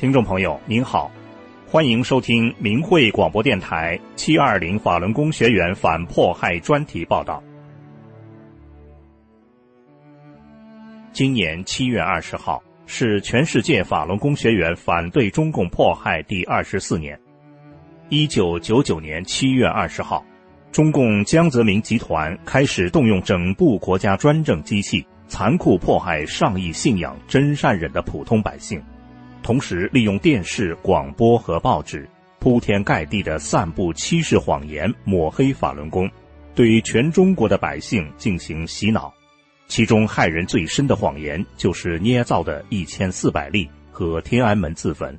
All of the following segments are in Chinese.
听众朋友您好，欢迎收听明慧广播电台七二零法轮功学员反迫害专题报道。今年七月二十号是全世界法轮功学员反对中共迫害第二十四年。一九九九年七月二十号，中共江泽民集团开始动用整部国家专政机器，残酷迫害上亿信仰真善忍的普通百姓。同时，利用电视、广播和报纸铺天盖地的散布欺世谎言，抹黑法轮功，对全中国的百姓进行洗脑。其中害人最深的谎言就是捏造的一千四百例和天安门自焚。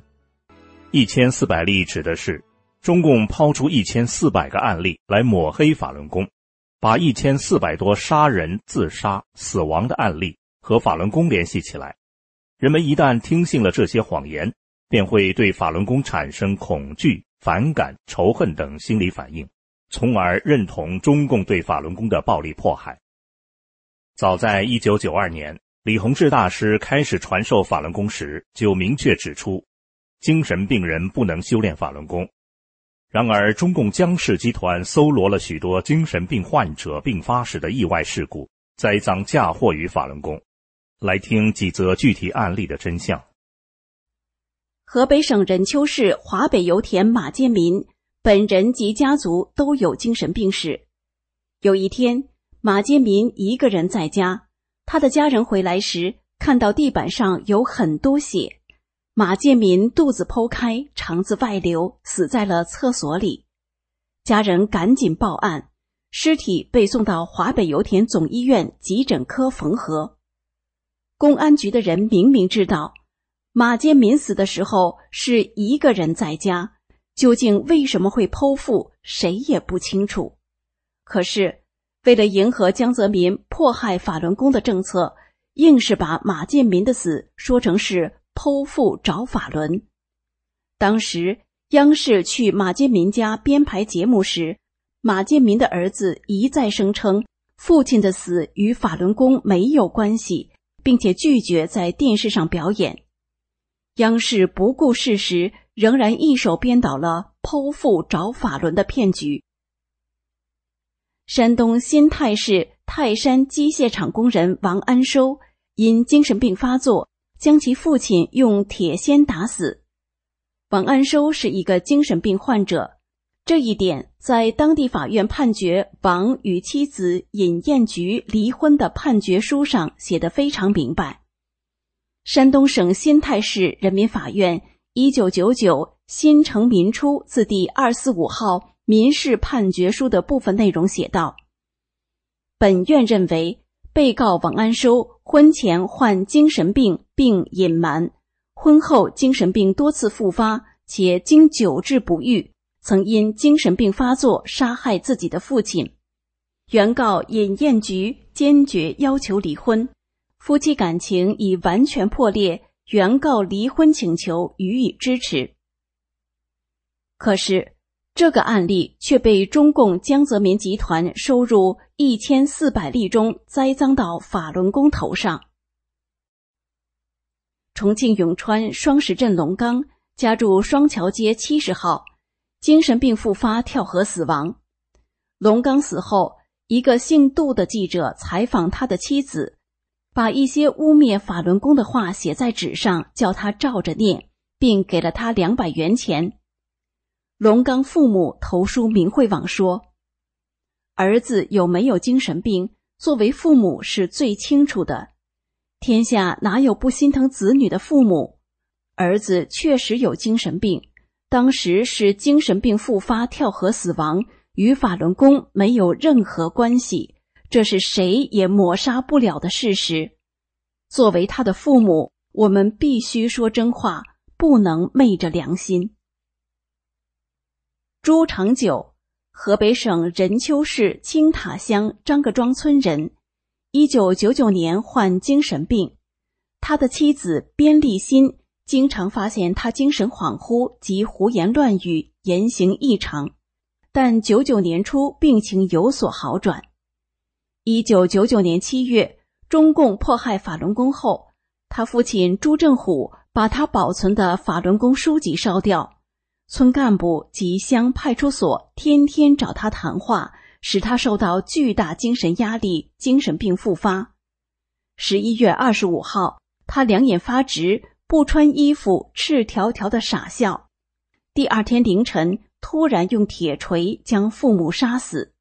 一千四百例指的是中共抛出一千四百个案例来抹黑法轮功，把一千四百多杀人、自杀、死亡的案例和法轮功联系起来。人们一旦听信了这些谎言，便会对法轮功产生恐惧、反感、仇恨等心理反应，从而认同中共对法轮功的暴力迫害。早在一九九二年，李洪志大师开始传授法轮功时，就明确指出，精神病人不能修炼法轮功。然而，中共江氏集团搜罗了许多精神病患者病发时的意外事故，栽赃嫁祸于法轮功。来听几则具体案例的真相。河北省任丘市华北油田马建民本人及家族都有精神病史。有一天，马建民一个人在家，他的家人回来时看到地板上有很多血，马建民肚子剖开，肠子外流，死在了厕所里。家人赶紧报案，尸体被送到华北油田总医院急诊科缝合。公安局的人明明知道马建民死的时候是一个人在家，究竟为什么会剖腹，谁也不清楚。可是为了迎合江泽民迫害法轮功的政策，硬是把马建民的死说成是剖腹找法轮。当时央视去马建民家编排节目时，马建民的儿子一再声称父亲的死与法轮功没有关系。并且拒绝在电视上表演，央视不顾事实，仍然一手编导了剖腹找法轮的骗局。山东新泰市泰山机械厂工人王安收因精神病发作，将其父亲用铁锨打死。王安收是一个精神病患者。这一点在当地法院判决王与妻子尹艳菊离婚的判决书上写得非常明白。山东省新泰市人民法院一九九九新城民初字第二四五号民事判决书的部分内容写道：“本院认为，被告王安收婚前患精神病并隐瞒，婚后精神病多次复发，且经久治不愈。”曾因精神病发作杀害自己的父亲，原告尹艳菊坚决要求离婚，夫妻感情已完全破裂，原告离婚请求予以支持。可是，这个案例却被中共江泽民集团收入一千四百例中，栽赃到法轮功头上。重庆永川双石镇龙岗家住双桥街七十号。精神病复发，跳河死亡。龙刚死后，一个姓杜的记者采访他的妻子，把一些污蔑法轮功的话写在纸上，叫他照着念，并给了他两百元钱。龙刚父母投书明慧网说：“儿子有没有精神病，作为父母是最清楚的。天下哪有不心疼子女的父母？儿子确实有精神病。”当时是精神病复发跳河死亡，与法轮功没有任何关系，这是谁也抹杀不了的事实。作为他的父母，我们必须说真话，不能昧着良心。朱长久，河北省任丘市青塔乡张各庄村人，一九九九年患精神病，他的妻子边立新。经常发现他精神恍惚及胡言乱语、言行异常，但九九年初病情有所好转。一九九九年七月，中共迫害法轮功后，他父亲朱正虎把他保存的法轮功书籍烧掉。村干部及乡派出所天天找他谈话，使他受到巨大精神压力，精神病复发。十一月二十五号，他两眼发直，不穿衣服，赤条条的傻笑。第二天凌晨，突然用铁锤将父母杀死。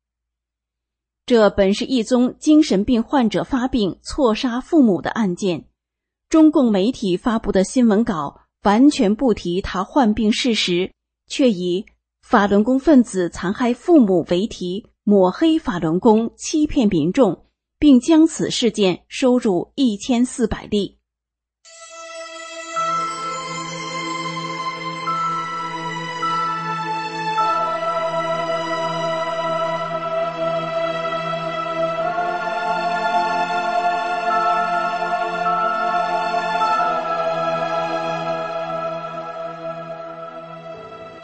这本是一宗精神病患者发病错杀父母的案件。中共媒体发布的新闻稿完全不提他患病事实。却以法轮功分子残害父母为题，抹黑法轮功，欺骗民众，并将此事件收入一千四百例。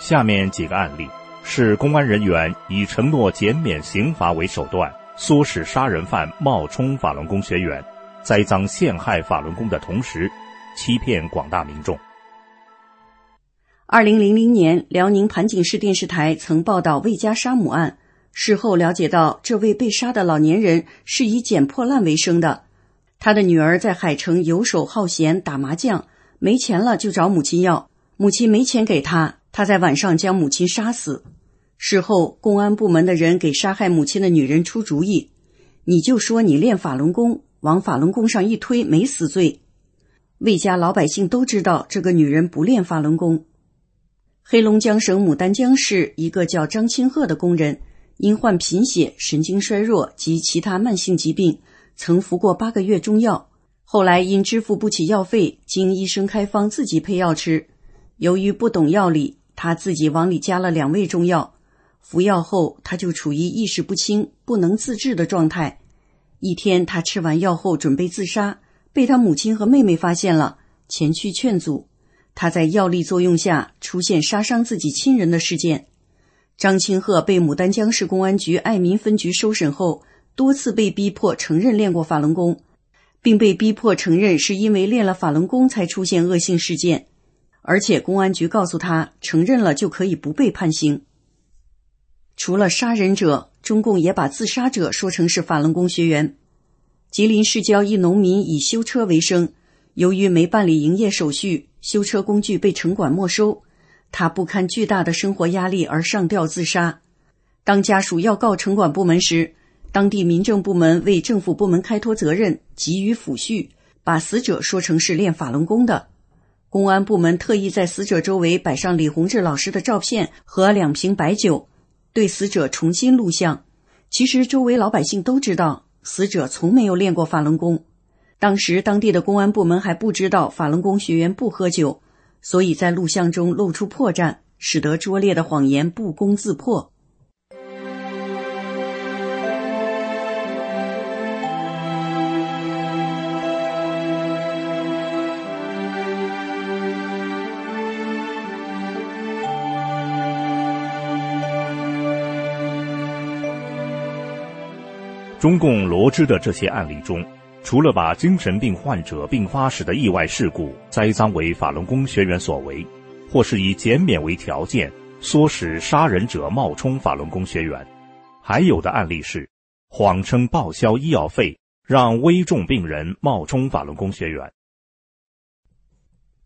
下面几个案例是公安人员以承诺减免刑罚为手段，唆使杀人犯冒充法轮功学员，栽赃陷害法轮功的同时，欺骗广大民众。二零零零年，辽宁盘锦市电视台曾报道魏家杀母案，事后了解到，这位被杀的老年人是以捡破烂为生的，他的女儿在海城游手好闲打麻将，没钱了就找母亲要，母亲没钱给他。他在晚上将母亲杀死，事后公安部门的人给杀害母亲的女人出主意，你就说你练法轮功，往法轮功上一推没死罪。魏家老百姓都知道这个女人不练法轮功。黑龙江省牡丹江市一个叫张清鹤的工人，因患贫血、神经衰弱及其他慢性疾病，曾服过八个月中药，后来因支付不起药费，经医生开方自己配药吃，由于不懂药理。他自己往里加了两味中药，服药后他就处于意识不清、不能自制的状态。一天，他吃完药后准备自杀，被他母亲和妹妹发现了，前去劝阻。他在药力作用下出现杀伤自己亲人的事件。张清鹤被牡丹江市公安局爱民分局收审后，多次被逼迫承认练过法轮功，并被逼迫承认是因为练了法轮功才出现恶性事件。而且公安局告诉他，承认了就可以不被判刑。除了杀人者，中共也把自杀者说成是法轮功学员。吉林市郊一农民以修车为生，由于没办理营业手续，修车工具被城管没收，他不堪巨大的生活压力而上吊自杀。当家属要告城管部门时，当地民政部门为政府部门开脱责任，给予抚恤，把死者说成是练法轮功的。公安部门特意在死者周围摆上李洪志老师的照片和两瓶白酒，对死者重新录像。其实周围老百姓都知道，死者从没有练过法轮功。当时当地的公安部门还不知道法轮功学员不喝酒，所以在录像中露出破绽，使得拙劣的谎言不攻自破。中共罗织的这些案例中，除了把精神病患者并发时的意外事故栽赃为法轮功学员所为，或是以减免为条件唆使杀人者冒充法轮功学员，还有的案例是谎称报销医药费，让危重病人冒充法轮功学员。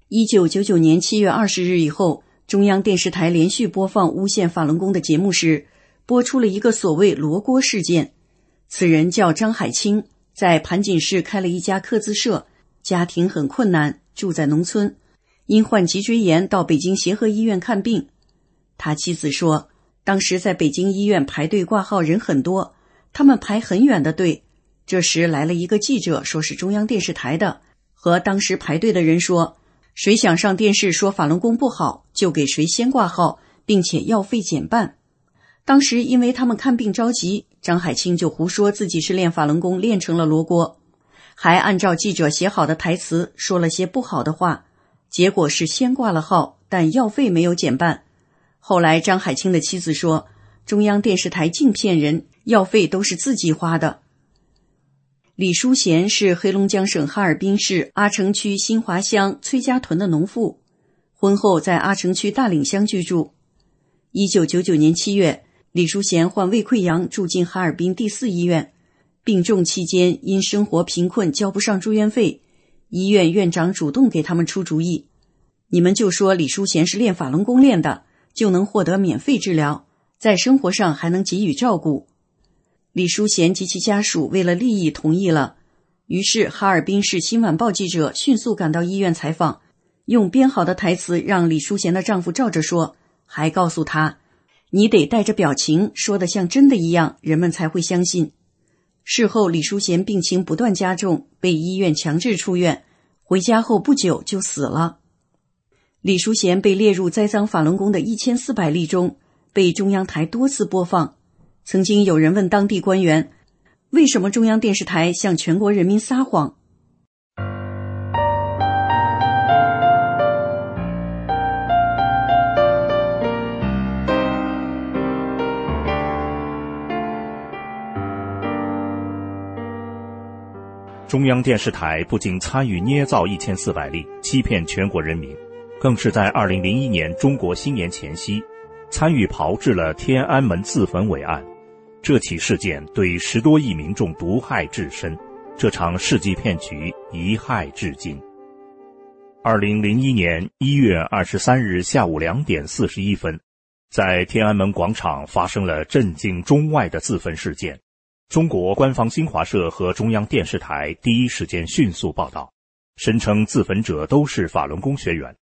一九九九年七月二十日以后，中央电视台连续播放诬陷法轮功的节目时，播出了一个所谓“罗锅事件”。此人叫张海清，在盘锦市开了一家刻字社，家庭很困难，住在农村，因患脊椎炎到北京协和医院看病。他妻子说，当时在北京医院排队挂号人很多，他们排很远的队。这时来了一个记者，说是中央电视台的，和当时排队的人说，谁想上电视说法轮功不好，就给谁先挂号，并且药费减半。当时因为他们看病着急，张海清就胡说自己是练法轮功练成了罗锅，还按照记者写好的台词说了些不好的话，结果是先挂了号，但药费没有减半。后来张海清的妻子说，中央电视台净骗人，药费都是自己花的。李淑贤是黑龙江省哈尔滨市阿城区新华乡崔家屯的农妇，婚后在阿城区大岭乡居住。一九九九年七月，李淑贤患胃溃疡住进哈尔滨第四医院，病重期间因生活贫困交不上住院费，医院院长主动给他们出主意：“你们就说李淑贤是练法轮功练的，就能获得免费治疗，在生活上还能给予照顾。”李淑贤及其家属为了利益同意了，于是哈尔滨市新晚报记者迅速赶到医院采访，用编好的台词让李淑贤的丈夫照着说，还告诉他：“你得带着表情说的像真的一样，人们才会相信。”事后，李淑贤病情不断加重，被医院强制出院，回家后不久就死了。李淑贤被列入栽赃法轮功的一千四百例中，被中央台多次播放。曾经有人问当地官员：“为什么中央电视台向全国人民撒谎？”中央电视台不仅参与捏造一千四百例，欺骗全国人民，更是在二零零一年中国新年前夕，参与炮制了天安门自焚伟案。这起事件对十多亿民众毒害至深，这场世纪骗局遗害至今。二零零一年一月二十三日下午两点四十一分，在天安门广场发生了震惊中外的自焚事件。中国官方新华社和中央电视台第一时间迅速报道，声称自焚者都是法轮功学员。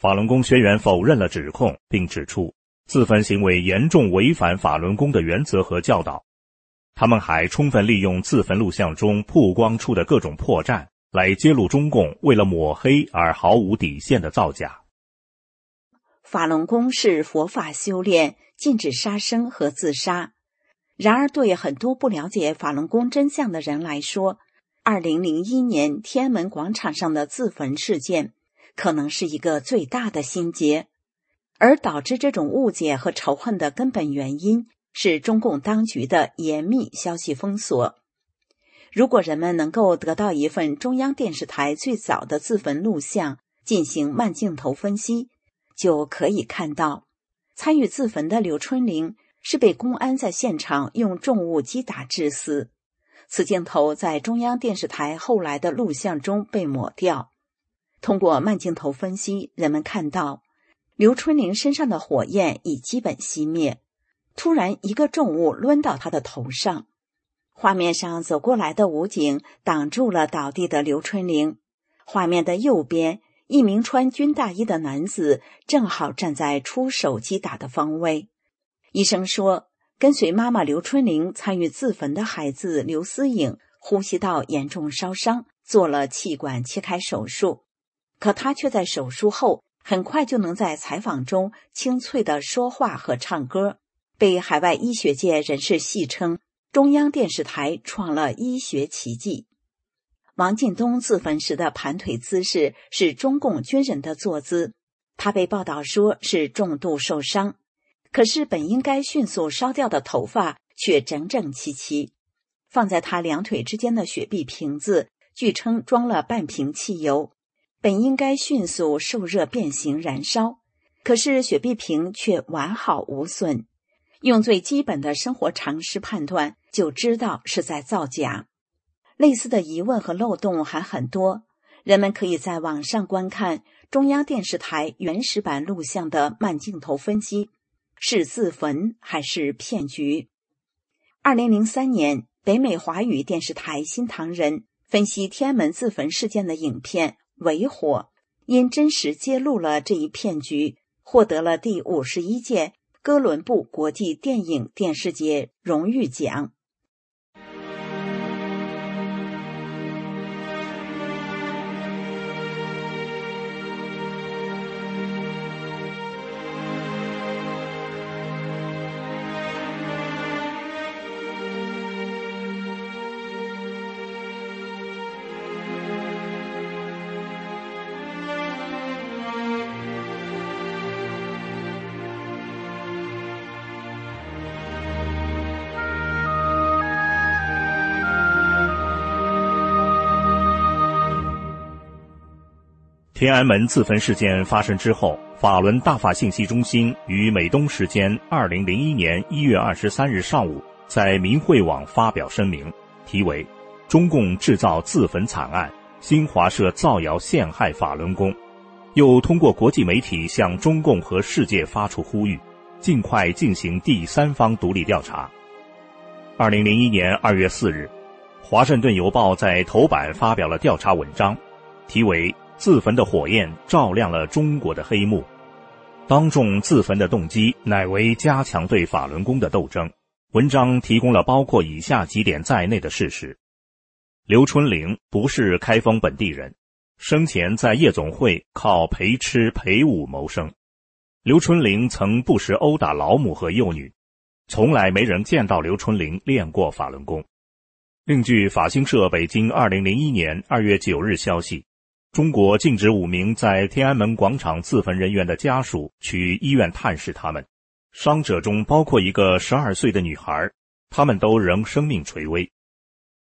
法轮功学员否认了指控，并指出。自焚行为严重违反法轮功的原则和教导，他们还充分利用自焚录像中曝光出的各种破绽，来揭露中共为了抹黑而毫无底线的造假。法轮功是佛法修炼，禁止杀生和自杀。然而，对很多不了解法轮功真相的人来说，二零零一年天安门广场上的自焚事件，可能是一个最大的心结。而导致这种误解和仇恨的根本原因是中共当局的严密消息封锁。如果人们能够得到一份中央电视台最早的自焚录像进行慢镜头分析，就可以看到，参与自焚的刘春玲是被公安在现场用重物击打致死。此镜头在中央电视台后来的录像中被抹掉。通过慢镜头分析，人们看到。刘春玲身上的火焰已基本熄灭，突然一个重物抡到他的头上。画面上走过来的武警挡住了倒地的刘春玲。画面的右边，一名穿军大衣的男子正好站在出手击打的方位。医生说，跟随妈妈刘春玲参与自焚的孩子刘思颖呼吸道严重烧伤，做了气管切开手术，可他却在手术后。很快就能在采访中清脆的说话和唱歌，被海外医学界人士戏称中央电视台创了医学奇迹。王进东自焚时的盘腿姿势是中共军人的坐姿，他被报道说是重度受伤，可是本应该迅速烧掉的头发却整整齐齐。放在他两腿之间的雪碧瓶子，据称装了半瓶汽油。本应该迅速受热变形燃烧，可是雪碧瓶却完好无损。用最基本的生活常识判断，就知道是在造假。类似的疑问和漏洞还很多，人们可以在网上观看中央电视台原始版录像的慢镜头分析，是自焚还是骗局？二零零三年，北美华语电视台《新唐人》分析天安门自焚事件的影片。为火，因真实揭露了这一骗局，获得了第五十一届哥伦布国际电影电视节荣誉奖。天安门自焚事件发生之后，法轮大法信息中心于美东时间二零零一年一月二十三日上午在民会网发表声明，题为《中共制造自焚惨案，新华社造谣陷害法轮功》，又通过国际媒体向中共和世界发出呼吁，尽快进行第三方独立调查。二零零一年二月四日，《华盛顿邮报》在头版发表了调查文章，题为。自焚的火焰照亮了中国的黑幕。当众自焚的动机乃为加强对法轮功的斗争。文章提供了包括以下几点在内的事实：刘春玲不是开封本地人，生前在夜总会靠陪吃陪舞谋生。刘春玲曾不时殴打老母和幼女，从来没人见到刘春玲练过法轮功。另据法新社北京二零零一年二月九日消息。中国禁止五名在天安门广场自焚人员的家属去医院探视他们，伤者中包括一个十二岁的女孩，他们都仍生命垂危。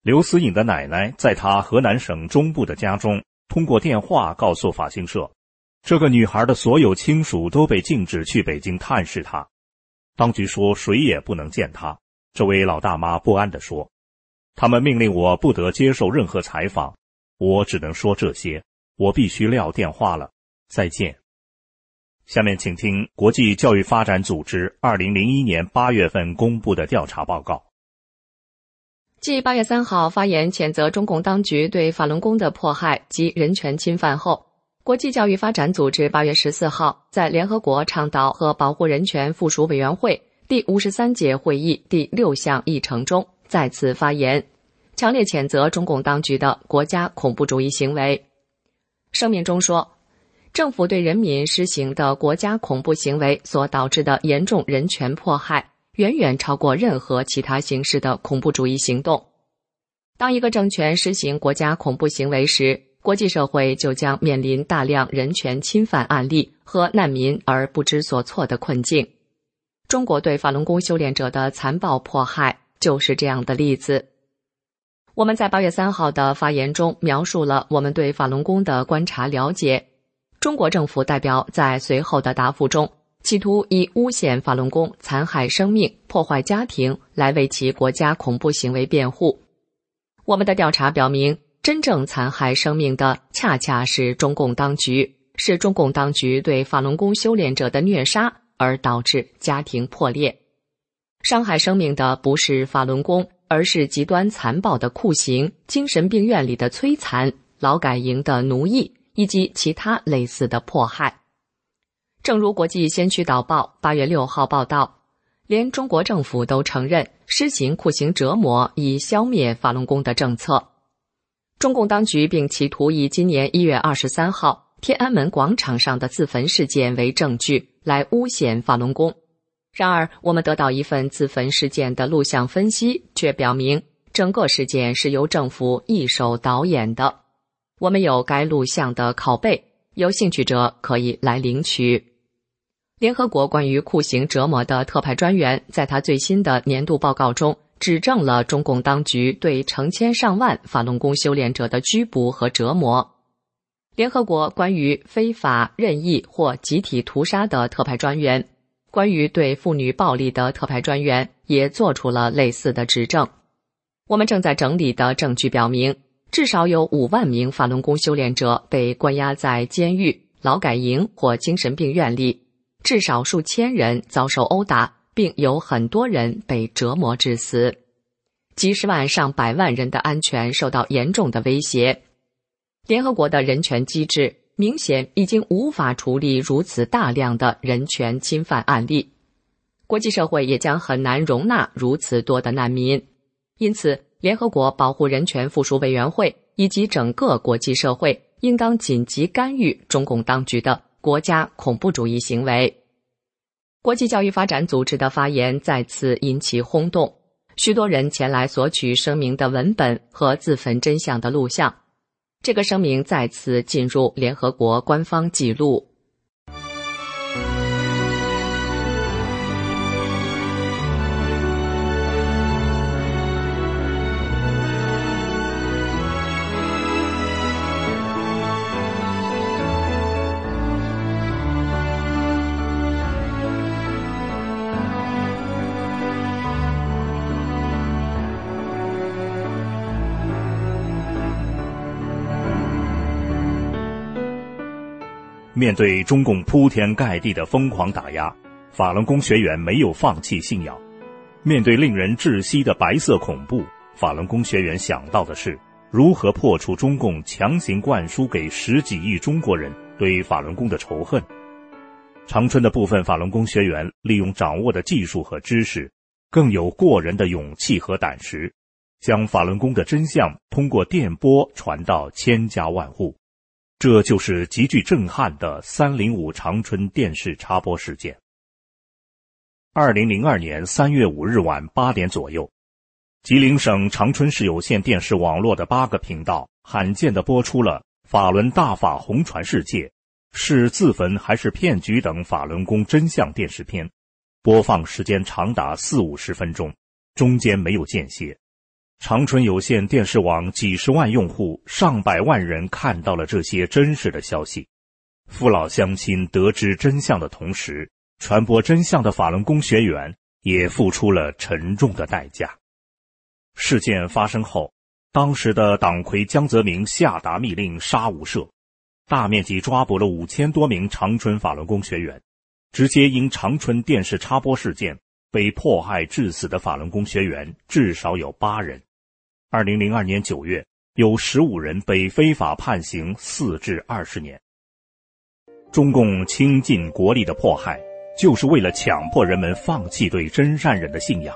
刘思颖的奶奶在她河南省中部的家中，通过电话告诉法新社，这个女孩的所有亲属都被禁止去北京探视她，当局说谁也不能见她。这位老大妈不安地说：“他们命令我不得接受任何采访。”我只能说这些，我必须撂电话了，再见。下面请听国际教育发展组织二零零一年八月份公布的调查报告。继八月三号发言谴责中共当局对法轮功的迫害及人权侵犯后，国际教育发展组织八月十四号在联合国倡导和保护人权附属委员会第五十三届会议第六项议程中再次发言。强烈谴责中共当局的国家恐怖主义行为。声明中说，政府对人民施行的国家恐怖行为所导致的严重人权迫害，远远超过任何其他形式的恐怖主义行动。当一个政权实行国家恐怖行为时，国际社会就将面临大量人权侵犯案例和难民而不知所措的困境。中国对法轮功修炼者的残暴迫害就是这样的例子。我们在八月三号的发言中描述了我们对法轮功的观察了解。中国政府代表在随后的答复中，企图以诬陷法轮功、残害生命、破坏家庭来为其国家恐怖行为辩护。我们的调查表明，真正残害生命的恰恰是中共当局，是中共当局对法轮功修炼者的虐杀而导致家庭破裂。伤害生命的不是法轮功。而是极端残暴的酷刑、精神病院里的摧残、劳改营的奴役以及其他类似的迫害。正如国际先驱导报八月六号报道，连中国政府都承认施行酷刑折磨以消灭法轮功的政策。中共当局并企图以今年一月二十三号天安门广场上的自焚事件为证据来诬陷法轮功。然而，我们得到一份自焚事件的录像分析，却表明整个事件是由政府一手导演的。我们有该录像的拷贝，有兴趣者可以来领取。联合国关于酷刑折磨的特派专员在他最新的年度报告中，指证了中共当局对成千上万法轮功修炼者的拘捕和折磨。联合国关于非法、任意或集体屠杀的特派专员。关于对妇女暴力的特派专员也做出了类似的指证。我们正在整理的证据表明，至少有五万名法轮功修炼者被关押在监狱、劳改营或精神病院里，至少数千人遭受殴打，并有很多人被折磨致死，几十万上百万人的安全受到严重的威胁。联合国的人权机制。明显已经无法处理如此大量的人权侵犯案例，国际社会也将很难容纳如此多的难民。因此，联合国保护人权附属委员会以及整个国际社会应当紧急干预中共当局的国家恐怖主义行为。国际教育发展组织的发言再次引起轰动，许多人前来索取声明的文本和自焚真相的录像。这个声明再次进入联合国官方记录。面对中共铺天盖地的疯狂打压，法轮功学员没有放弃信仰。面对令人窒息的白色恐怖，法轮功学员想到的是如何破除中共强行灌输给十几亿中国人对法轮功的仇恨。长春的部分法轮功学员利用掌握的技术和知识，更有过人的勇气和胆识，将法轮功的真相通过电波传到千家万户。这就是极具震撼的“三零五”长春电视插播事件。二零零二年三月五日晚八点左右，吉林省长春市有线电视网络的八个频道罕见的播出了《法轮大法红传世界》。是自焚还是骗局等法轮功真相电视片，播放时间长达四五十分钟，中间没有间歇。长春有线电视网几十万用户、上百万人看到了这些真实的消息。父老乡亲得知真相的同时，传播真相的法轮功学员也付出了沉重的代价。事件发生后，当时的党魁江泽民下达密令杀无赦。大面积抓捕了五千多名长春法轮功学员，直接因长春电视插播事件被迫害致死的法轮功学员至少有八人。二零零二年九月，有十五人被非法判刑四至二十年。中共倾尽国力的迫害，就是为了强迫人们放弃对真善忍的信仰。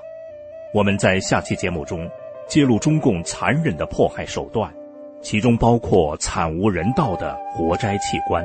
我们在下期节目中揭露中共残忍的迫害手段。其中包括惨无人道的活摘器官。